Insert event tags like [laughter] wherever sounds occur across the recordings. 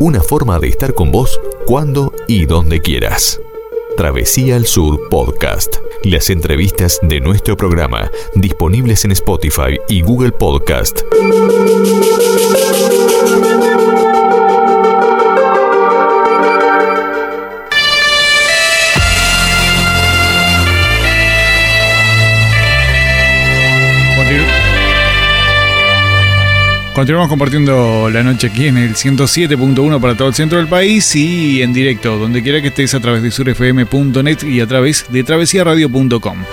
Una forma de estar con vos cuando y donde quieras. Travesía al Sur Podcast. Las entrevistas de nuestro programa disponibles en Spotify y Google Podcast. Continuamos compartiendo la noche aquí en el 107.1 para todo el centro del país y en directo, donde quiera que estés a través de surfm.net y a través de travesiaradio.com.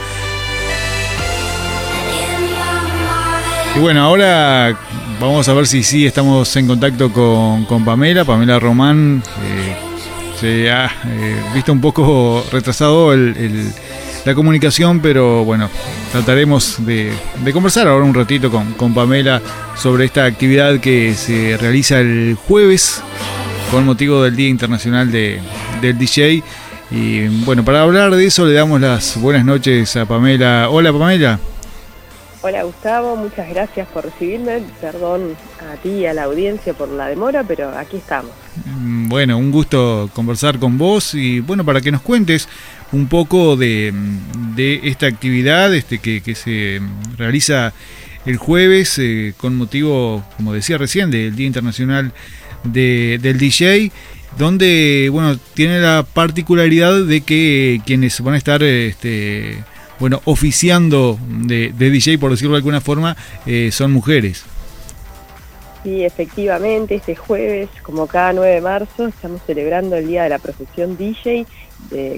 Y bueno, ahora vamos a ver si sí estamos en contacto con, Pamela. Pamela Román eh, se ha eh, visto un poco retrasado el la comunicación, pero bueno, trataremos de, conversar ahora un ratito con, con, Pamela sobre esta actividad que se realiza el jueves con motivo del Día Internacional de, del DJ. Y bueno, para hablar de eso le damos las buenas noches a Pamela. Hola Pamela. Hola Gustavo, muchas gracias por recibirme. Perdón a ti y a la audiencia por la demora, pero aquí estamos. Mm, bueno, un gusto conversar con vos y bueno, para que nos cuentes un poco de, esta actividad este, que, se realiza el jueves eh, con motivo, como decía recién, del Día Internacional del DJ, donde bueno tiene la particularidad de que quienes van a estar este, bueno oficiando de, DJ, por decirlo de alguna forma, eh, son mujeres. Sí, efectivamente, este jueves, como cada 9 de marzo, estamos celebrando el Día de la Profesión DJ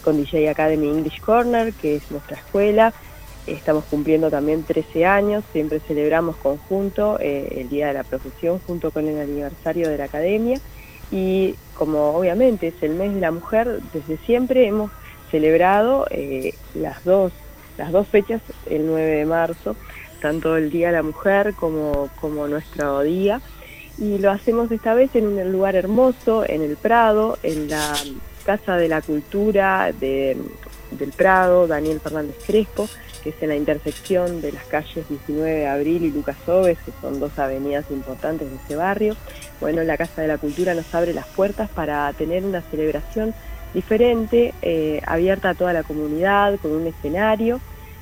con DJ Academy English Corner, que es nuestra escuela. Estamos cumpliendo también 13 años, siempre celebramos conjunto eh, el Día de la Profesión junto con el aniversario de la Academia y como obviamente es el mes de la mujer, desde siempre hemos celebrado eh, las, dos, las dos fechas, el 9 de marzo, tanto el Día de la Mujer como, como nuestro día. Y lo hacemos esta vez en un lugar hermoso, en el Prado, en la Casa de la Cultura de, del Prado, Daniel Fernández Crespo, que es en la intersección de las calles 19 de Abril y Lucas Oves, que son dos avenidas importantes de ese barrio. Bueno, la Casa de la Cultura nos abre las puertas para tener una celebración diferente, eh, abierta a toda la comunidad, con un escenario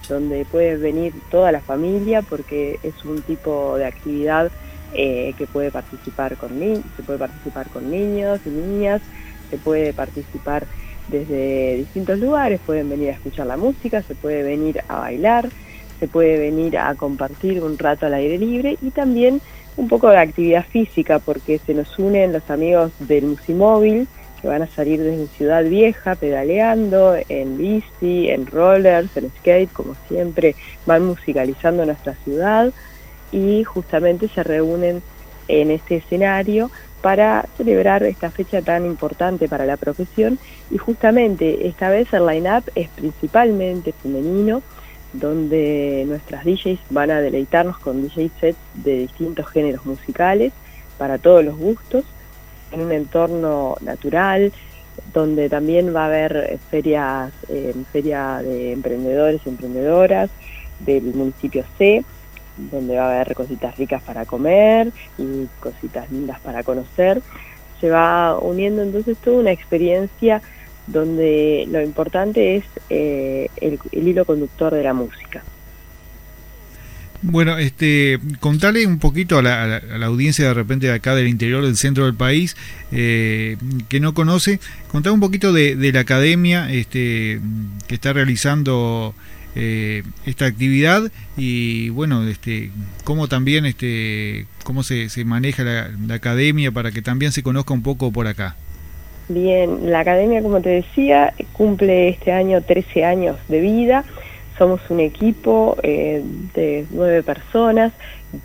donde puede venir toda la familia, porque es un tipo de actividad eh, que puede participar con se puede participar con niños y niñas, se puede participar desde distintos lugares, pueden venir a escuchar la música, se puede venir a bailar, se puede venir a compartir un rato al aire libre y también un poco de actividad física porque se nos unen los amigos del Musimóvil que van a salir desde Ciudad Vieja pedaleando en bici, en rollers, en skate, como siempre van musicalizando nuestra ciudad y justamente se reúnen en este escenario para celebrar esta fecha tan importante para la profesión. Y justamente esta vez el line-up es principalmente femenino, donde nuestras DJs van a deleitarnos con DJ sets de distintos géneros musicales para todos los gustos, en un entorno natural, donde también va a haber ferias, eh, feria de emprendedores y emprendedoras del municipio C, donde va a haber cositas ricas para comer y cositas lindas para conocer. Se va uniendo entonces toda una experiencia donde lo importante es eh, el, hilo conductor de la música. Bueno, este, contale un poquito a la, audiencia de repente de acá del interior del centro del país eh, que no conoce, contale un poquito de, de, la academia este, que está realizando eh, esta actividad y bueno este cómo también este cómo se, se maneja la, academia para que también se conozca un poco por acá. Bien la academia como te decía cumple este año 13 años de vida somos un equipo eh, de nueve personas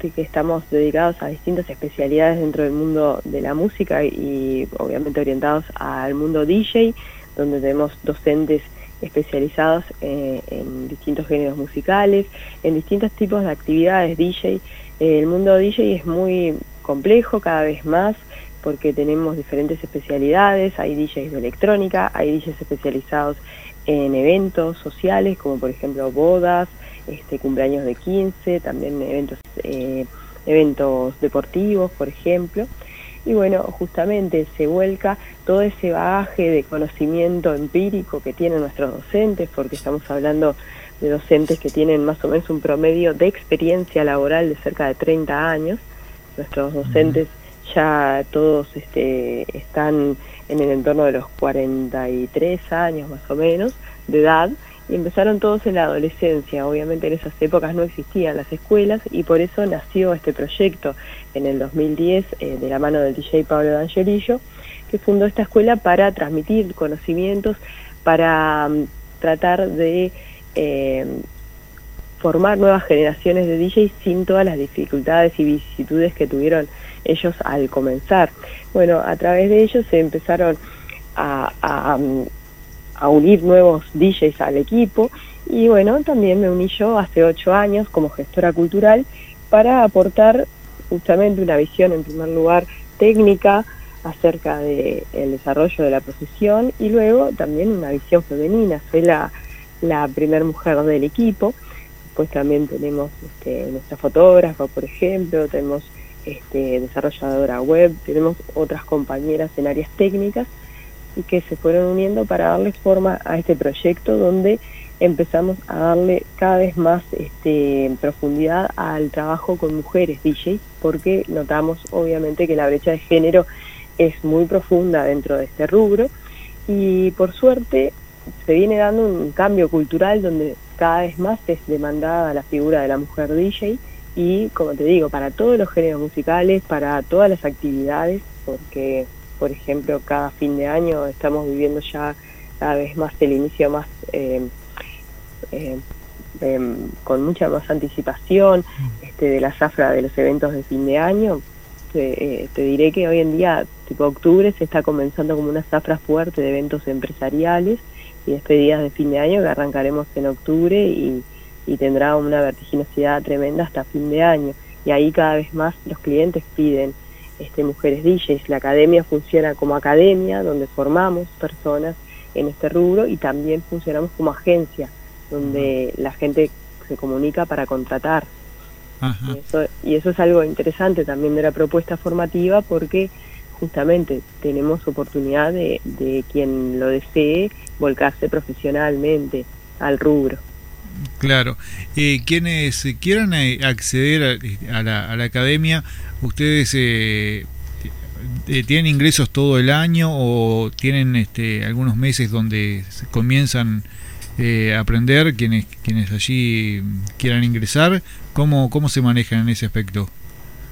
que estamos dedicados a distintas especialidades dentro del mundo de la música y obviamente orientados al mundo DJ donde tenemos docentes especializados eh, en distintos géneros musicales, en distintos tipos de actividades DJ. Eh, el mundo DJ es muy complejo cada vez más porque tenemos diferentes especialidades, hay DJs de electrónica, hay DJs especializados en eventos sociales como por ejemplo bodas, este, cumpleaños de 15, también eventos eh, eventos deportivos, por ejemplo. Y bueno, justamente se vuelca todo ese bagaje de conocimiento empírico que tienen nuestros docentes, porque estamos hablando de docentes que tienen más o menos un promedio de experiencia laboral de cerca de 30 años. Nuestros docentes ya todos este, están en el entorno de los 43 años más o menos de edad y empezaron todos en la adolescencia. Obviamente en esas épocas no existían las escuelas y por eso nació este proyecto en el 2010 eh, de la mano del DJ Pablo D'Angelillo, que fundó esta escuela para transmitir conocimientos, para mm, tratar de eh, formar nuevas generaciones de DJs sin todas las dificultades y vicisitudes que tuvieron ellos al comenzar. Bueno, a través de ellos se empezaron a, a, unir nuevos DJs al equipo y bueno, también me uní yo hace ocho años como gestora cultural para aportar justamente una visión en primer lugar técnica acerca del el desarrollo de la profesión y luego también una visión femenina. Soy la, la primera mujer del equipo. Después también tenemos este, nuestra fotógrafa, por ejemplo, tenemos este, desarrolladora web, tenemos otras compañeras en áreas técnicas que se fueron uniendo para darle forma a este proyecto donde empezamos a darle cada vez más este, profundidad al trabajo con mujeres DJs porque notamos obviamente que la brecha de género es muy profunda dentro de este rubro. Y por suerte se viene dando un cambio cultural donde cada vez más es demandada la figura de la mujer DJ y como te digo, para todos los géneros musicales, para todas las actividades, porque por ejemplo cada fin de año estamos viviendo ya cada vez más el inicio más eh, eh, em, con mucha más anticipación este, de la zafra de los eventos de fin de año. Te, eh, te diré que hoy en día, tipo octubre, se está comenzando como una zafra fuerte de eventos empresariales y despedidas de fin de año que arrancaremos en octubre y y tendrá una vertiginosidad tremenda hasta fin de año. Y ahí cada vez más los clientes piden este, mujeres DJs. La academia funciona como academia, donde formamos personas en este rubro y también funcionamos como agencia, donde la gente se comunica para contratar. Y, eso, y eso es algo interesante también de la propuesta formativa porque justamente tenemos oportunidad de, de quien lo desee volcarse profesionalmente al rubro. Claro. Eh, quienes quieran eh, acceder a, la, academia, ¿ustedes eh, eh, tienen ingresos todo el año o tienen este, algunos meses donde comienzan a aprender quienes, quienes allí quieran ingresar? ¿Cómo, ¿Cómo se manejan en ese aspecto?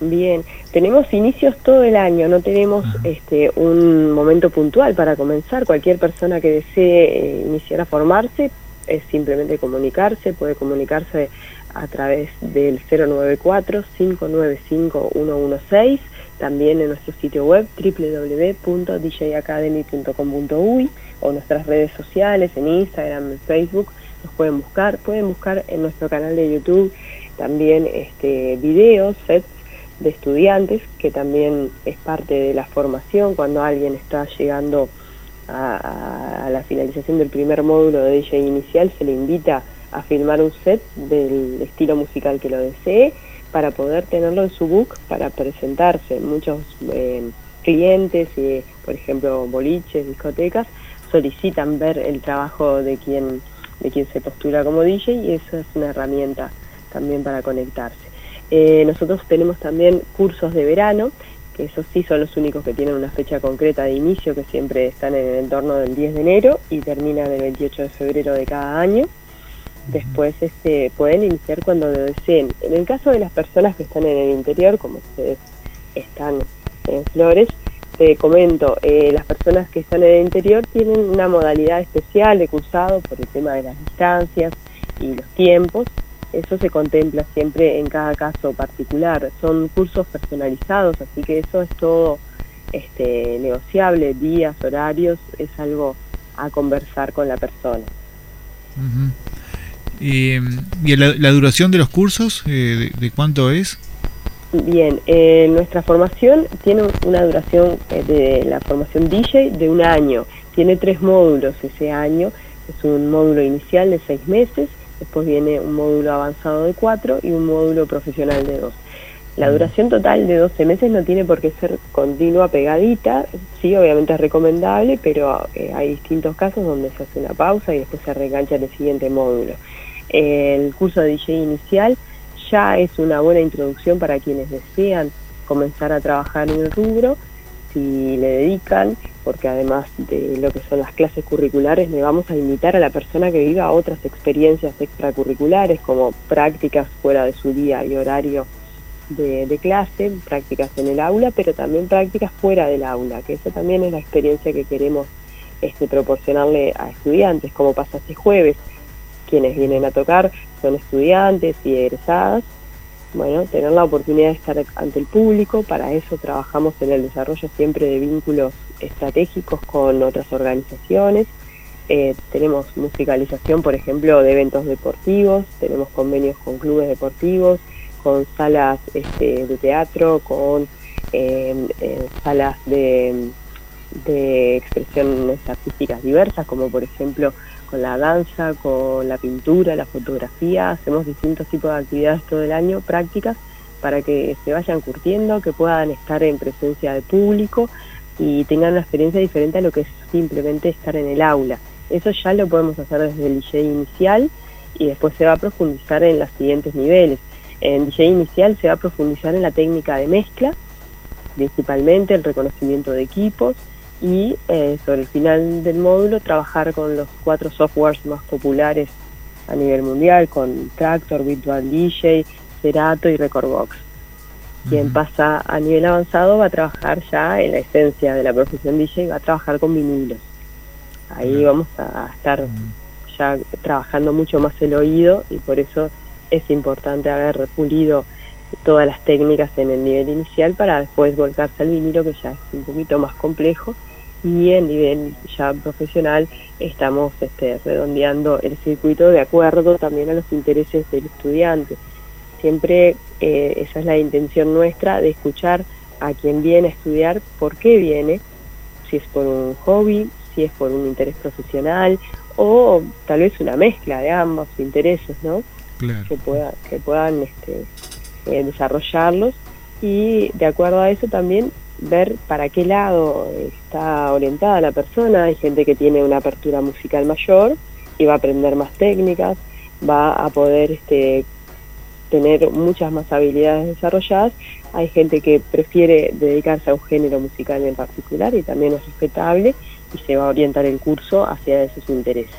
Bien, tenemos inicios todo el año, no tenemos este, un momento puntual para comenzar. Cualquier persona que desee iniciar a formarse es simplemente comunicarse, puede comunicarse a través del 094-595-116, también en nuestro sitio web www.djacademy.com.uy o nuestras redes sociales en Instagram, en Facebook, nos pueden buscar, pueden buscar en nuestro canal de YouTube también este, videos, sets de estudiantes, que también es parte de la formación cuando alguien está llegando a, la finalización del primer módulo de DJ inicial se le invita a filmar un set del estilo musical que lo desee para poder tenerlo en su book para presentarse. Muchos eh, clientes, y, por ejemplo, boliches, discotecas, solicitan ver el trabajo de quien, de quien se postula como DJ y eso es una herramienta también para conectarse. Eh, nosotros tenemos también cursos de verano que esos sí son los únicos que tienen una fecha concreta de inicio, que siempre están en el entorno del 10 de enero y terminan el 28 de febrero de cada año. Después este, pueden iniciar cuando lo deseen. En el caso de las personas que están en el interior, como ustedes están en Flores, te comento, eh, las personas que están en el interior tienen una modalidad especial de cursado por el tema de las distancias y los tiempos, eso se contempla siempre en cada caso particular. Son cursos personalizados, así que eso es todo este, negociable, días, horarios, es algo a conversar con la persona. ¿Y, la, duración de los cursos, eh, de, cuánto es? Bien, eh, nuestra formación tiene una duración eh, de la formación DJ de un año. Tiene tres módulos ese año. Es un módulo inicial de seis meses, después viene un módulo avanzado de cuatro y un módulo profesional de dos. La duración total de 12 meses no tiene por qué ser continua, pegadita, sí, obviamente es recomendable, pero eh, hay distintos casos donde se hace una pausa y después se reengancha en el siguiente módulo. El curso de DJ inicial ya es una buena introducción para quienes desean comenzar a trabajar en el rubro, si le dedican, porque además de lo que son las clases curriculares, le vamos a invitar a la persona que viva otras experiencias extracurriculares, como prácticas fuera de su día y horario de, clase, prácticas en el aula, pero también prácticas fuera del aula, que eso también es la experiencia que queremos este, proporcionarle a estudiantes, como pasa este jueves. Quienes vienen a tocar son estudiantes y egresadas. Bueno, tener la oportunidad de estar ante el público, para eso trabajamos en el desarrollo siempre de vínculos estratégicos con otras organizaciones. Eh, tenemos musicalización, por ejemplo, de eventos deportivos, tenemos convenios con clubes deportivos, con salas este, de teatro, con em, eh, salas de, de expresiones artísticas diversas, como por ejemplo con la danza, con la pintura, la fotografía. Hacemos distintos tipos de actividades todo el año, prácticas, para que se vayan curtiendo, que puedan estar en presencia de público y tengan una experiencia diferente a lo que es simplemente estar en el aula. Eso ya lo podemos hacer desde el DJ inicial y después se va a profundizar en los siguientes niveles. En DJ inicial se va a profundizar en la técnica de mezcla, principalmente el reconocimiento de equipos y eh, sobre el final del módulo trabajar con los cuatro softwares más populares a nivel mundial, con Tractor, Virtual DJ, Serato y Recordbox. Quien pasa a nivel avanzado va a trabajar ya en la esencia de la profesión DJ, va a trabajar con vinilos. Ahí vamos a estar ya trabajando mucho más el oído y por eso es importante haber pulido todas las técnicas en el nivel inicial para después volcarse al vinilo que ya es un poquito más complejo y en nivel ya profesional estamos este, redondeando el circuito de acuerdo también a los intereses del estudiante. Siempre eh, esa es la intención nuestra de escuchar a quien viene a estudiar por qué viene, si es por un hobby, si es por un interés profesional o tal vez una mezcla de ambos intereses, ¿no? que, pueda, que puedan este, eh, desarrollarlos y de acuerdo a eso también ver para qué lado está orientada la persona. Hay gente que tiene una apertura musical mayor y va a aprender más técnicas, va a poder este, tener muchas más habilidades desarrolladas. Hay gente que prefiere dedicarse a un género musical en particular y también es respetable y se va a orientar el curso hacia esos intereses.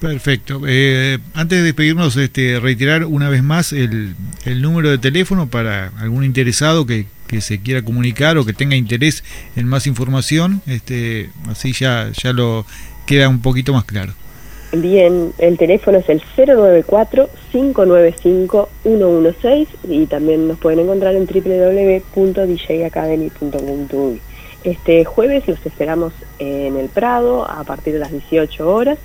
Perfecto. Eh, antes de despedirnos, este, reiterar una vez más el, número de teléfono para algún interesado que, que, se quiera comunicar o que tenga interés en más información, este, así ya, ya lo queda un poquito más claro. Bien, el teléfono es el 094-595-116 y también nos pueden encontrar en www.djacademy.com. Este jueves los esperamos en el Prado a partir de las 18 horas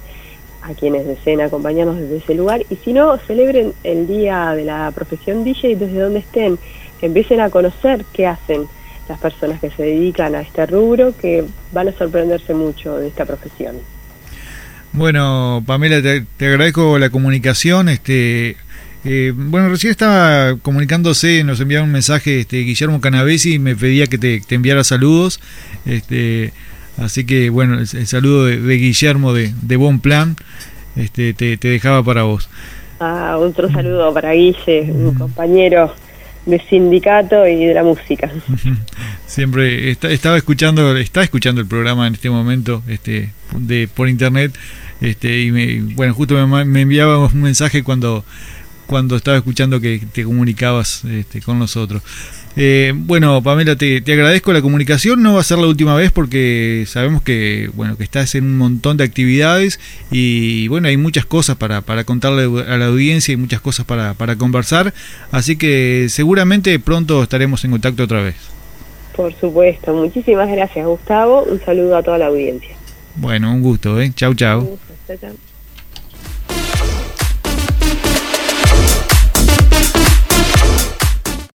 a quienes deseen acompañarnos desde ese lugar y si no, celebren el día de la profesión DJ desde donde estén, empiecen a conocer qué hacen las personas que se dedican a este rubro, que van a sorprenderse mucho de esta profesión. Bueno, Pamela, te, agradezco la comunicación. Este, eh, bueno, recién estaba comunicándose, nos enviaba un mensaje este, Guillermo Canavesi y me pedía que te, te enviara saludos. Este, Así que bueno, el, saludo de, Guillermo de, de Bon Plan este, te, dejaba para vos. Ah, otro saludo para Guille, un mm. compañero de sindicato y de la música. [laughs] Siempre estaba escuchando, está escuchando el programa en este momento, este, de por internet, este, y me, bueno, justo me, me enviaba un mensaje cuando cuando estaba escuchando que te comunicabas este, con nosotros. Eh, bueno, Pamela, te, agradezco la comunicación. No va a ser la última vez porque sabemos que bueno que estás en un montón de actividades y bueno hay muchas cosas para, para contarle a la audiencia y muchas cosas para, para conversar. Así que seguramente pronto estaremos en contacto otra vez. Por supuesto. Muchísimas gracias, Gustavo. Un saludo a toda la audiencia. Bueno, un gusto. ¿eh? Chau, chau. Chau.